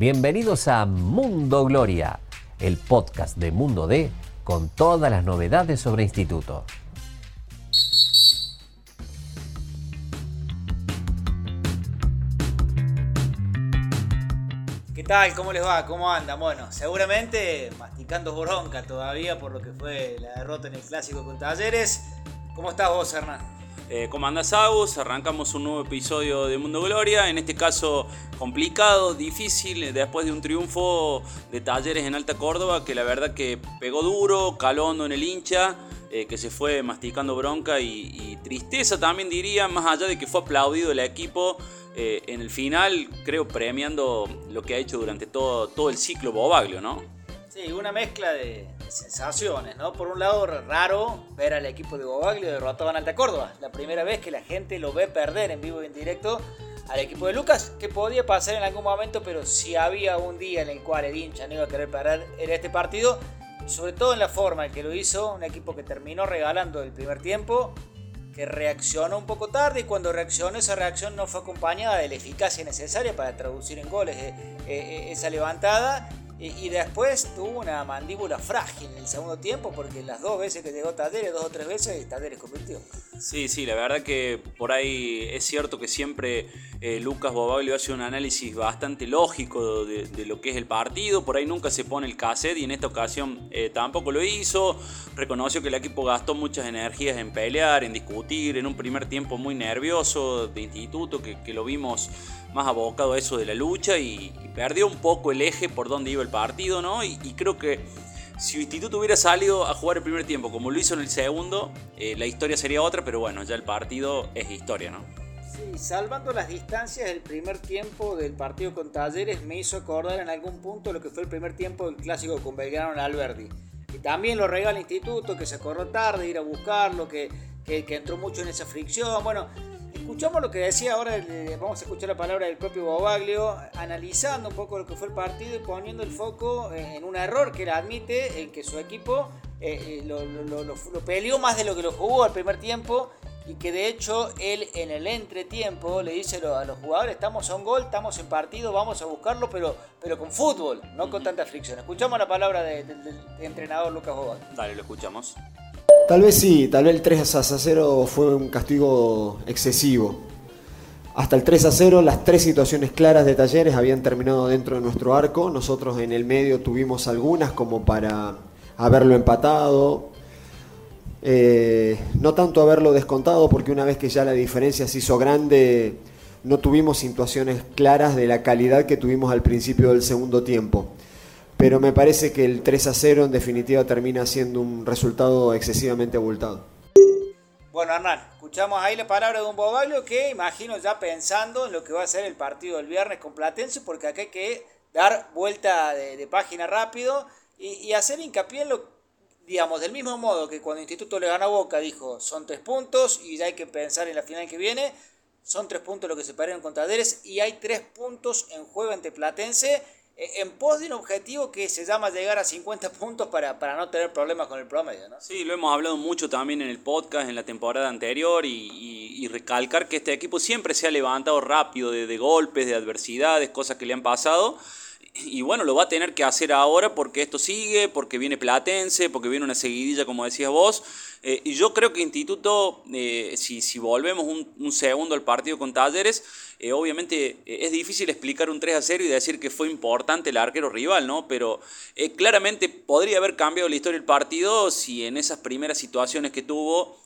Bienvenidos a Mundo Gloria, el podcast de Mundo D con todas las novedades sobre instituto. ¿Qué tal? ¿Cómo les va? ¿Cómo andan? Bueno, seguramente masticando bronca todavía por lo que fue la derrota en el clásico con Talleres. ¿Cómo estás vos, Hernán? Eh, ¿Cómo andás, Agus? Arrancamos un nuevo episodio de Mundo Gloria. En este caso, complicado, difícil, después de un triunfo de Talleres en Alta Córdoba, que la verdad que pegó duro, caló hondo en el hincha. Eh, que se fue masticando bronca y, tristeza también diría, más allá de que fue aplaudido el equipo eh, en el final, creo premiando lo que ha hecho durante todo, todo el ciclo Bobaglio, ¿no? Sí, una mezcla de, sensaciones, ¿no? Por un lado, raro ver al equipo de Bobaglio derrotado en Alta Córdoba. La primera vez que la gente lo ve perder en vivo y en directo al equipo de Lucas, que podía pasar en algún momento, pero si había un día en el cual el hincha no iba a querer parar era este partido, sobre todo en la forma en que lo hizo, un equipo que terminó regalando el primer tiempo, que reaccionó un poco tarde y cuando reaccionó esa reacción no fue acompañada de la eficacia necesaria para traducir en goles eh, eh, esa levantada y, después tuvo una mandíbula frágil en el segundo tiempo porque las dos veces que llegó Talleres, dos o tres veces, Talleres convirtió. Sí, sí, la verdad que por ahí es cierto que siempre eh, Lucas Bobaglio hace un análisis bastante lógico de, lo que es el partido, por ahí nunca se pone el cassette y en esta ocasión eh, tampoco lo hizo, reconoció que el equipo gastó muchas energías en pelear, en discutir, en un primer tiempo muy nervioso de instituto que lo vimos más abocado a eso de la lucha y, perdió un poco el eje por donde iba el partido, ¿no? Y, creo que si Instituto hubiera salido a jugar el primer tiempo como lo hizo en el segundo, eh, la historia sería otra, pero bueno, ya el partido es historia, ¿no? Sí, salvando las distancias, el primer tiempo del partido con Talleres me hizo acordar en algún punto lo que fue el primer tiempo del clásico con Belgrano en Alberdi. Y también lo regala el Instituto, que se corrió tarde, ir a buscarlo, que, que, que entró mucho en esa fricción. Bueno, Escuchamos lo que decía ahora, vamos a escuchar la palabra del propio Bobaglio, analizando un poco lo que fue el partido y poniendo el foco en un error que él admite, en que su equipo eh, eh, lo, peleó más de lo que lo jugó al primer tiempo y que de hecho él en el entretiempo le dice a los jugadores, estamos a un gol, estamos en partido, vamos a buscarlo, pero, pero con fútbol, no con tanta fricción. Escuchamos la palabra del entrenador Lucas Bobaglio. Dale, lo escuchamos. Tal vez sí, tal vez el 3 a 0 fue un castigo excesivo. Hasta el 3 a 0 las tres situaciones claras de Talleres habían terminado dentro de nuestro arco. Nosotros en el medio tuvimos algunas como para haberlo empatado. Eh, no tanto haberlo descontado porque una vez que ya la diferencia se hizo grande no tuvimos situaciones claras de la calidad que tuvimos al principio del segundo tiempo pero me parece que el 3 a 0 en definitiva termina siendo un resultado excesivamente abultado. Bueno, Hernán, escuchamos ahí la palabra de un Bobaglio que imagino ya pensando en lo que va a ser el partido del viernes con Platense, porque acá hay que dar vuelta de, página rápido y, hacer hincapié en lo, digamos, del mismo modo que cuando Instituto le gana a Boca dijo son tres puntos y ya hay que pensar en la final que viene, son tres puntos lo que se perdieron contra Deres y hay tres puntos en juego ante Platense en pos de un objetivo que se llama llegar a 50 puntos para, para no tener problemas con el promedio, ¿no? Sí, lo hemos hablado mucho también en el podcast en la temporada anterior y, recalcar que este equipo siempre se ha levantado rápido de, de golpes, de adversidades, cosas que le han pasado y bueno, lo va a tener que hacer ahora porque esto sigue, porque viene Platense, porque viene una seguidilla, como decías vos. Eh, y yo creo que Instituto, eh, si, si, volvemos un, segundo al partido con Talleres, eh, obviamente es difícil explicar un 3 a 0 y decir que fue importante el arquero rival, ¿no? Pero claramente podría haber cambiado la historia del partido si en esas primeras situaciones que tuvo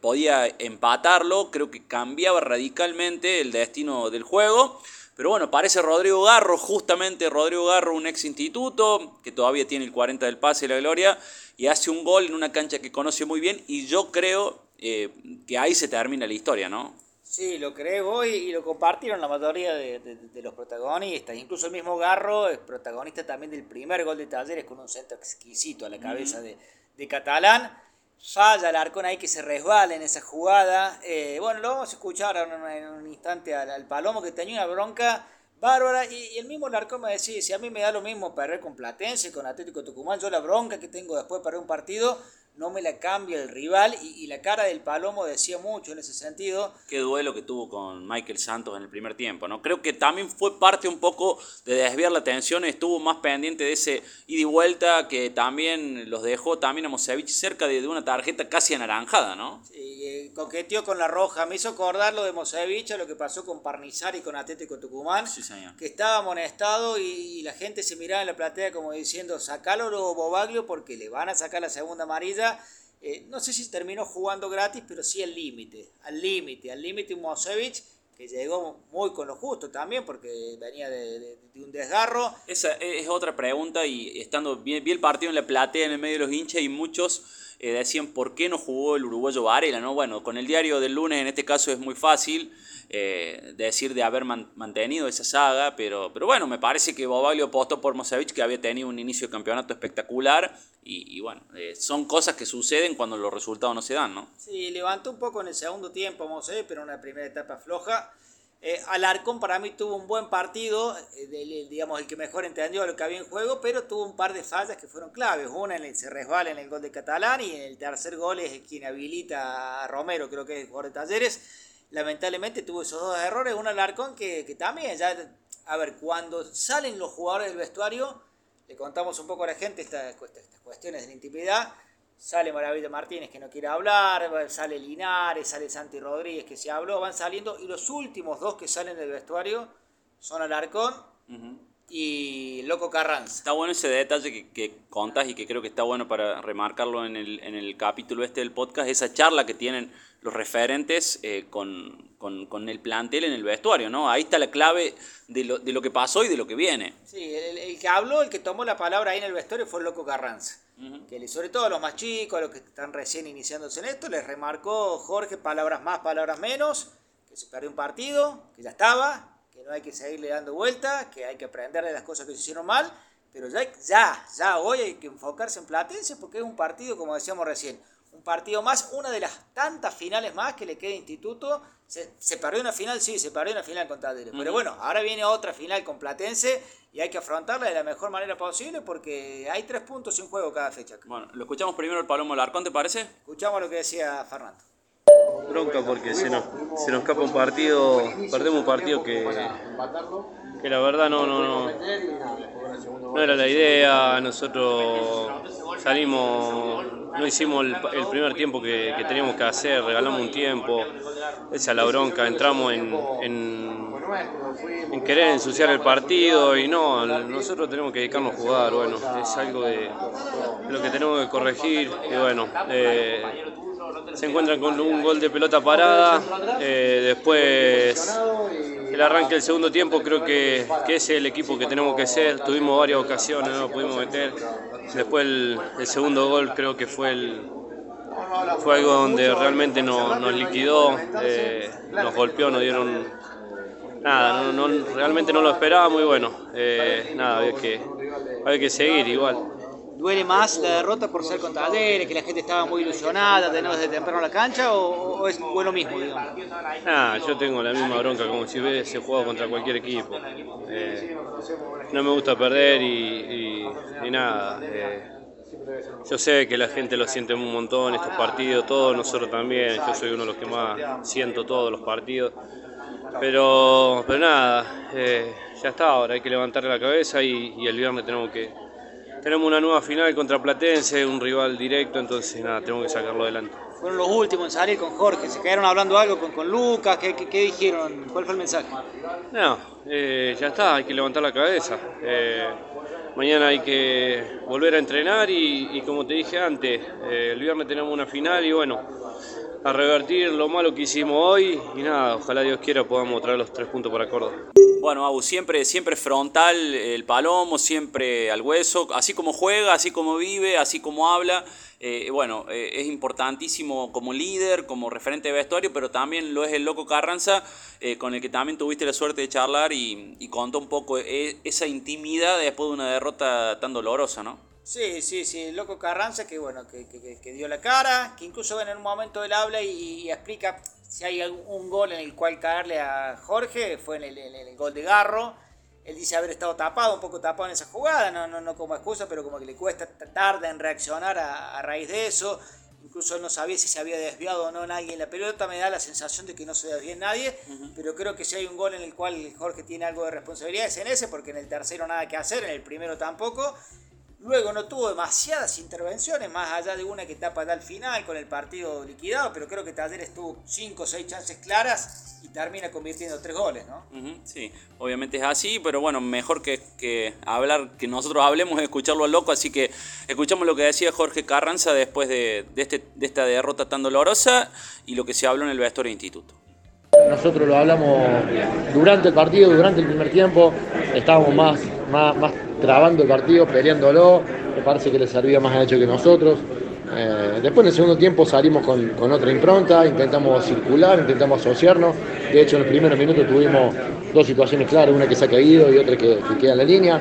podía empatarlo. Creo que cambiaba radicalmente el destino del juego. Pero bueno, parece Rodrigo Garro, justamente Rodrigo Garro, un ex instituto, que todavía tiene el 40 del pase y la gloria, y hace un gol en una cancha que conoce muy bien, y yo creo eh, que ahí se termina la historia, ¿no? Sí, lo creo y lo compartieron la mayoría de, los protagonistas. Incluso el mismo Garro es protagonista también del primer gol de Talleres con un centro exquisito a la cabeza de, de Catalán falla el Arcón ahí que se resbala en esa jugada. Eh, bueno, lo vamos a escuchar en un, instante al, Palomo que tenía una bronca bárbara. Y, el mismo Larcón me decía, si a mí me da lo mismo perder con Platense, con Atlético Tucumán, yo la bronca que tengo después de perder un partido, no me la cambia el rival y, la cara del Palomo decía mucho en ese sentido. Qué duelo que tuvo con Michael Santos en el primer tiempo, ¿no? Creo que también fue parte un poco de desviar la atención, estuvo más pendiente de ese ida y vuelta que también los dejó también a Mosevich cerca de, una tarjeta casi anaranjada, ¿no? Sí, eh, coqueteó con la roja, me hizo acordar lo de Mosevich a lo que pasó con Parnizar y con Atlético Tucumán, que estaba amonestado y, la gente se miraba en la platea como diciendo, sacalo lo Bobaglio porque le van a sacar la segunda amarilla eh, no sé si terminó jugando gratis, pero sí al límite, al límite, al límite Mosevich, que llegó muy con lo justo también, porque venía de, un desgarro. Esa es otra pregunta, y estando bien el partido en la platea, en el medio de los hinchas, y muchos eh, decían por qué no jugó el uruguayo Varela, ¿no? Bueno, con el diario del lunes en este caso es muy fácil eh, decir de haber mantenido esa saga, pero, pero bueno, me parece que Bobaglio apostó por Mosevich, que había tenido un inicio de campeonato espectacular, y, bueno, eh, son cosas que suceden cuando los resultados no se dan, ¿no? Sí, levantó un poco en el segundo tiempo Mosevich, pero una primera etapa floja. Eh, Alarcón para mí tuvo un buen partido, eh, digamos el que mejor entendió lo que había en juego, pero tuvo un par de fallas que fueron claves. Una en el, se resbala en el gol de Catalán y en el tercer gol es quien habilita a Romero, creo que es el jugador de Talleres. Lamentablemente tuvo esos dos errores. Un Alarcón que, que también ya, a ver, cuando salen los jugadores del vestuario le contamos un poco a la gente estas, cuestiones de la intimidad. Sale Maravilla Martínez que no quiere hablar, sale Linares, sale Santi Rodríguez que se habló, van saliendo y los últimos dos que salen del vestuario son Alarcón y Loco Carranza. Está bueno ese detalle que, que contas y que creo que está bueno para remarcarlo en el, en el capítulo este del podcast, esa charla que tienen los referentes eh, con, con, el plantel en el vestuario, ¿no? Ahí está la clave de lo, de lo que pasó y de lo que viene. Sí, el, que habló, el que tomó la palabra ahí en el vestuario fue Loco Carranza. que sobre todo a los más chicos, a los que están recién iniciándose en esto, les remarcó Jorge palabras más, palabras menos, que se perdió un partido, que ya estaba, que no hay que seguirle dando vueltas, que hay que aprender de las cosas que se hicieron mal, pero ya, ya, ya hoy hay que enfocarse en Platense porque es un partido, como decíamos recién, un partido más, una de las tantas finales más que le queda a Instituto. Se, se perdió una final, sí, se perdió una final con Talleres. Pero bueno, ahora viene otra final con Platense y hay que afrontarla de la mejor manera posible porque hay tres puntos en juego cada fecha. Bueno, lo escuchamos primero el Palomo Larcón, ¿te parece? Escuchamos lo que decía Fernando. Bronca porque se nos, se nos escapa un partido, perdemos un partido que, que la verdad no, no, no, no era la idea, nosotros salimos, no hicimos el, primer tiempo que, teníamos que hacer, regalamos un tiempo, esa la bronca, entramos en, en, querer ensuciar el partido y no, nosotros tenemos que dedicarnos a jugar, bueno, es algo de, lo que tenemos que corregir y bueno. Eh, se encuentran con un gol de pelota parada, eh, después el arranque del segundo tiempo creo que, que es el equipo que tenemos que ser, tuvimos varias ocasiones, no lo pudimos meter, después el, segundo gol creo que fue el, fue algo donde realmente nos, liquidó, eh, nos golpeó, nos dieron nada, no, realmente no lo esperábamos y bueno, eh, nada, había que, había que seguir igual duele más la derrota por ser contra Talleres, que la gente estaba muy ilusionada, no desde temprano la cancha, o, es bueno mismo, digamos? Ah, yo tengo la misma bronca como si hubiese jugado contra cualquier equipo. Eh, no me gusta perder y, nada. Eh, yo sé que la gente lo siente un montón, estos partidos, todos nosotros también. Yo soy uno de los que más siento todos los partidos. Pero, pero nada, eh, ya está, ahora hay que levantar la cabeza y, y el viernes tenemos que, tenemos una nueva final contra Platense, un rival directo, entonces nada, tenemos que sacarlo adelante. Fueron los últimos en salir con Jorge, se quedaron hablando algo con, con Lucas, ¿qué, ¿qué, dijeron? ¿Cuál fue el mensaje? No, eh, ya está, hay que levantar la cabeza. Eh, mañana hay que volver a entrenar y, como te dije antes, eh, el viernes tenemos una final y bueno, a revertir lo malo que hicimos hoy y nada, ojalá Dios quiera podamos traer los tres puntos para Córdoba. Bueno, Abu, siempre, siempre frontal el palomo, siempre al hueso, así como juega, así como vive, así como habla. Eh, bueno, eh, es importantísimo como líder, como referente de vestuario, pero también lo es el Loco Carranza, eh, con el que también tuviste la suerte de charlar y, y contó un poco esa intimidad después de una derrota tan dolorosa, ¿no? Sí, sí, sí, el Loco Carranza que bueno, que, que, dio la cara, que incluso en un momento él habla y explica si hay un gol en el cual caerle a Jorge, fue en el, gol de Garro. Él dice haber estado tapado, un poco tapado en esa jugada, no, no, no como excusa, pero como que le cuesta tarde en reaccionar a, a raíz de eso. Incluso él no sabía si se había desviado o no nadie en la pelota. Me da la sensación de que no se desvía nadie. Pero creo que si hay un gol en el cual Jorge tiene algo de responsabilidad es en ese, porque en el tercero nada que hacer, en el primero tampoco. Luego no tuvo demasiadas intervenciones, más allá de una que tapa al final con el partido liquidado, pero creo que Talleres tuvo 5 o 6 chances claras y termina convirtiendo tres goles, ¿no? sí, obviamente es así, pero bueno, mejor que, que, hablar, que nosotros hablemos es escucharlo al loco, así que escuchamos lo que decía Jorge Carranza después de, de, este, de esta derrota tan dolorosa y lo que se habló en el vestuario de instituto. Nosotros lo hablamos durante el partido, durante el primer tiempo, estábamos más, más, más trabando el partido, peleándolo, me parece que le servía más a hecho que nosotros. Eh, después en el segundo tiempo salimos con, con, otra impronta, intentamos circular, intentamos asociarnos. De hecho, en los primeros minutos tuvimos dos situaciones claras, una que se ha caído y otra que, que queda en la línea.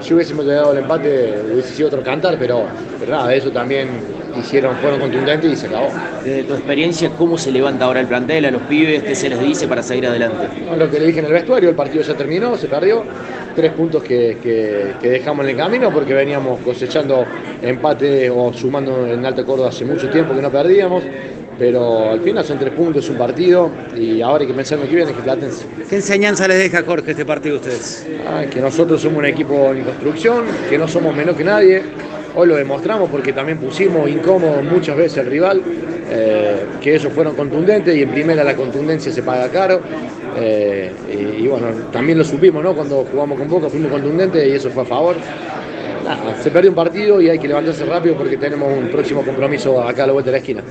Si hubiésemos llegado al empate hubiese sido otro cantar, pero, pero nada, eso también hicieron, fueron contundentes y se acabó. Desde tu experiencia, ¿cómo se levanta ahora el plantel a los pibes? ¿Qué se les dice para seguir adelante? Lo que le dije en el vestuario, el partido ya terminó, se perdió. Tres puntos que, que, que dejamos en el camino porque veníamos cosechando empate o sumando en Alta Córdoba hace mucho tiempo que no perdíamos. Pero al final son tres puntos, es un partido y ahora hay que pensar en lo que viene, que Platense. ¿Qué enseñanza les deja Jorge este partido a ustedes? Ah, que nosotros somos un equipo en construcción, que no somos menos que nadie, Hoy lo demostramos porque también pusimos incómodo muchas veces al rival, eh, que ellos fueron contundentes y en primera la contundencia se paga caro. Eh, y, bueno, también lo supimos, ¿no? Cuando jugamos con Boca fuimos contundentes y eso fue a favor. Nada, se perdió un partido y hay que levantarse rápido porque tenemos un próximo compromiso acá a la vuelta de la esquina.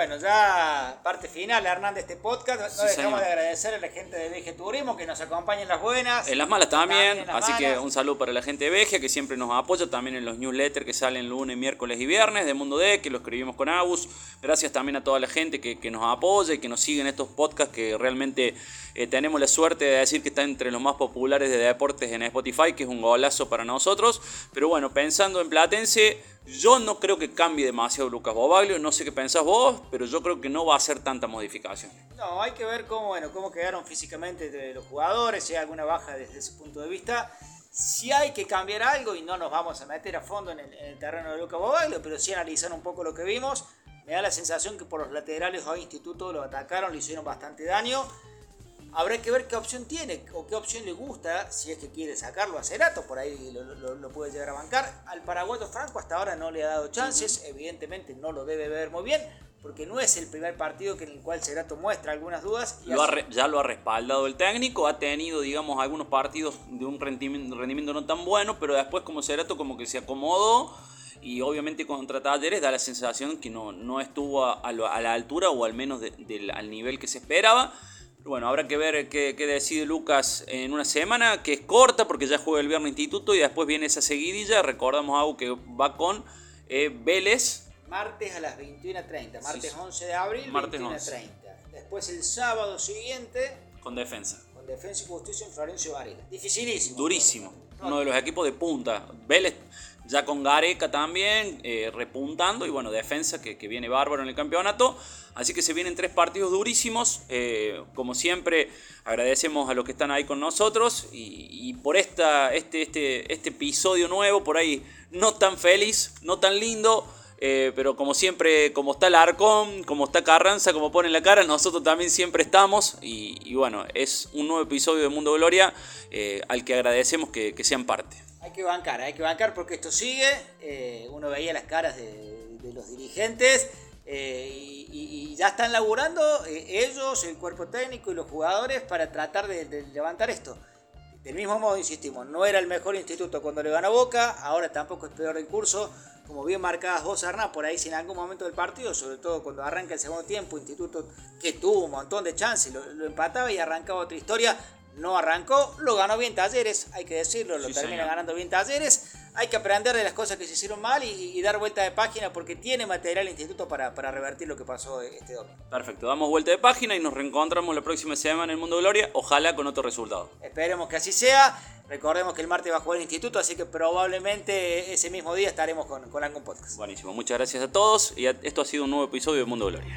Bueno, ya parte final, Hernán, de este podcast. No sí, dejamos señor. de agradecer a la gente de Veje Turismo que nos acompaña en las buenas. En las malas también. también las así malas. que un saludo para la gente de Veje que siempre nos apoya. También en los newsletters que salen lunes, miércoles y viernes de Mundo D, que lo escribimos con Agus. Gracias también a toda la gente que, que nos apoya y que nos sigue en estos podcasts que realmente eh, tenemos la suerte de decir que está entre los más populares de deportes en Spotify, que es un golazo para nosotros. Pero bueno, pensando en Platense, yo no creo que cambie demasiado Lucas Bobaglio, no sé qué pensás vos, pero yo creo que no va a hacer tanta modificación. No, hay que ver cómo, bueno, cómo quedaron físicamente los jugadores, si hay alguna baja desde ese punto de vista. Si hay que cambiar algo, y no nos vamos a meter a fondo en el, en el terreno de Lucas Bobaglio, pero sí analizar un poco lo que vimos, me da la sensación que por los laterales hoy Instituto lo atacaron, le hicieron bastante daño. Habrá que ver qué opción tiene o qué opción le gusta, si es que quiere sacarlo a Cerato, por ahí lo, lo, lo, puede llegar a bancar. Al paraguayo Franco hasta ahora no le ha dado chances, evidentemente no lo debe ver muy bien, porque no es el primer partido en el cual Cerato muestra algunas dudas. Lo ya lo ha respaldado el técnico, ha tenido, digamos, algunos partidos de un rendimiento, rendimiento no tan bueno, pero después como Cerato como que se acomodó y obviamente contra Talleres da la sensación que no, no estuvo a, a, la altura o al menos de, de, al nivel que se esperaba. Bueno, habrá que ver qué, qué, decide Lucas en una semana, que es corta porque ya juega el viernes instituto y después viene esa seguidilla. Recordamos algo que va con eh, Vélez. Martes a las 21.30, martes sí, 11 de abril, martes 21.30. Después el sábado siguiente. Con defensa. Con defensa y justicia en Florencio Varela. Dificilísimo. Durísimo. Uno de los equipos de punta. Vélez ya con Gareca también, eh, repuntando, y bueno, defensa que, que, viene bárbaro en el campeonato. Así que se vienen tres partidos durísimos. Eh, como siempre, agradecemos a los que están ahí con nosotros y, por esta, este, este, este episodio nuevo, por ahí no tan feliz, no tan lindo. Eh, pero como siempre, como está el Arcón, como está Carranza, como pone la cara, nosotros también siempre estamos. Y, bueno, es un nuevo episodio de Mundo Gloria eh, al que agradecemos que sean parte. Hay que bancar, hay que bancar porque esto sigue. Eh, uno veía las caras de, los dirigentes eh, y, ya están laburando eh, ellos, el cuerpo técnico y los jugadores para tratar de, de, levantar esto. Del mismo modo, insistimos, no era el mejor instituto cuando le ganó Boca, ahora tampoco es peor el curso. Como bien marcadas vos, Hernán, por ahí si en algún momento del partido, sobre todo cuando arranca el segundo tiempo, Instituto que tuvo un montón de chances, lo, lo empataba y arrancaba otra historia, no arrancó, lo ganó bien Talleres, hay que decirlo, lo sí, termina señor. ganando bien Talleres. Hay que aprender de las cosas que se hicieron mal y, y dar vuelta de página porque tiene material el instituto para, para, revertir lo que pasó este domingo. Perfecto, damos vuelta de página y nos reencontramos la próxima semana en el Mundo Gloria, ojalá con otro resultado. Esperemos que así sea. Recordemos que el martes va a jugar el instituto, así que probablemente ese mismo día estaremos con, con algún podcast. Buenísimo, muchas gracias a todos y esto ha sido un nuevo episodio de Mundo Gloria.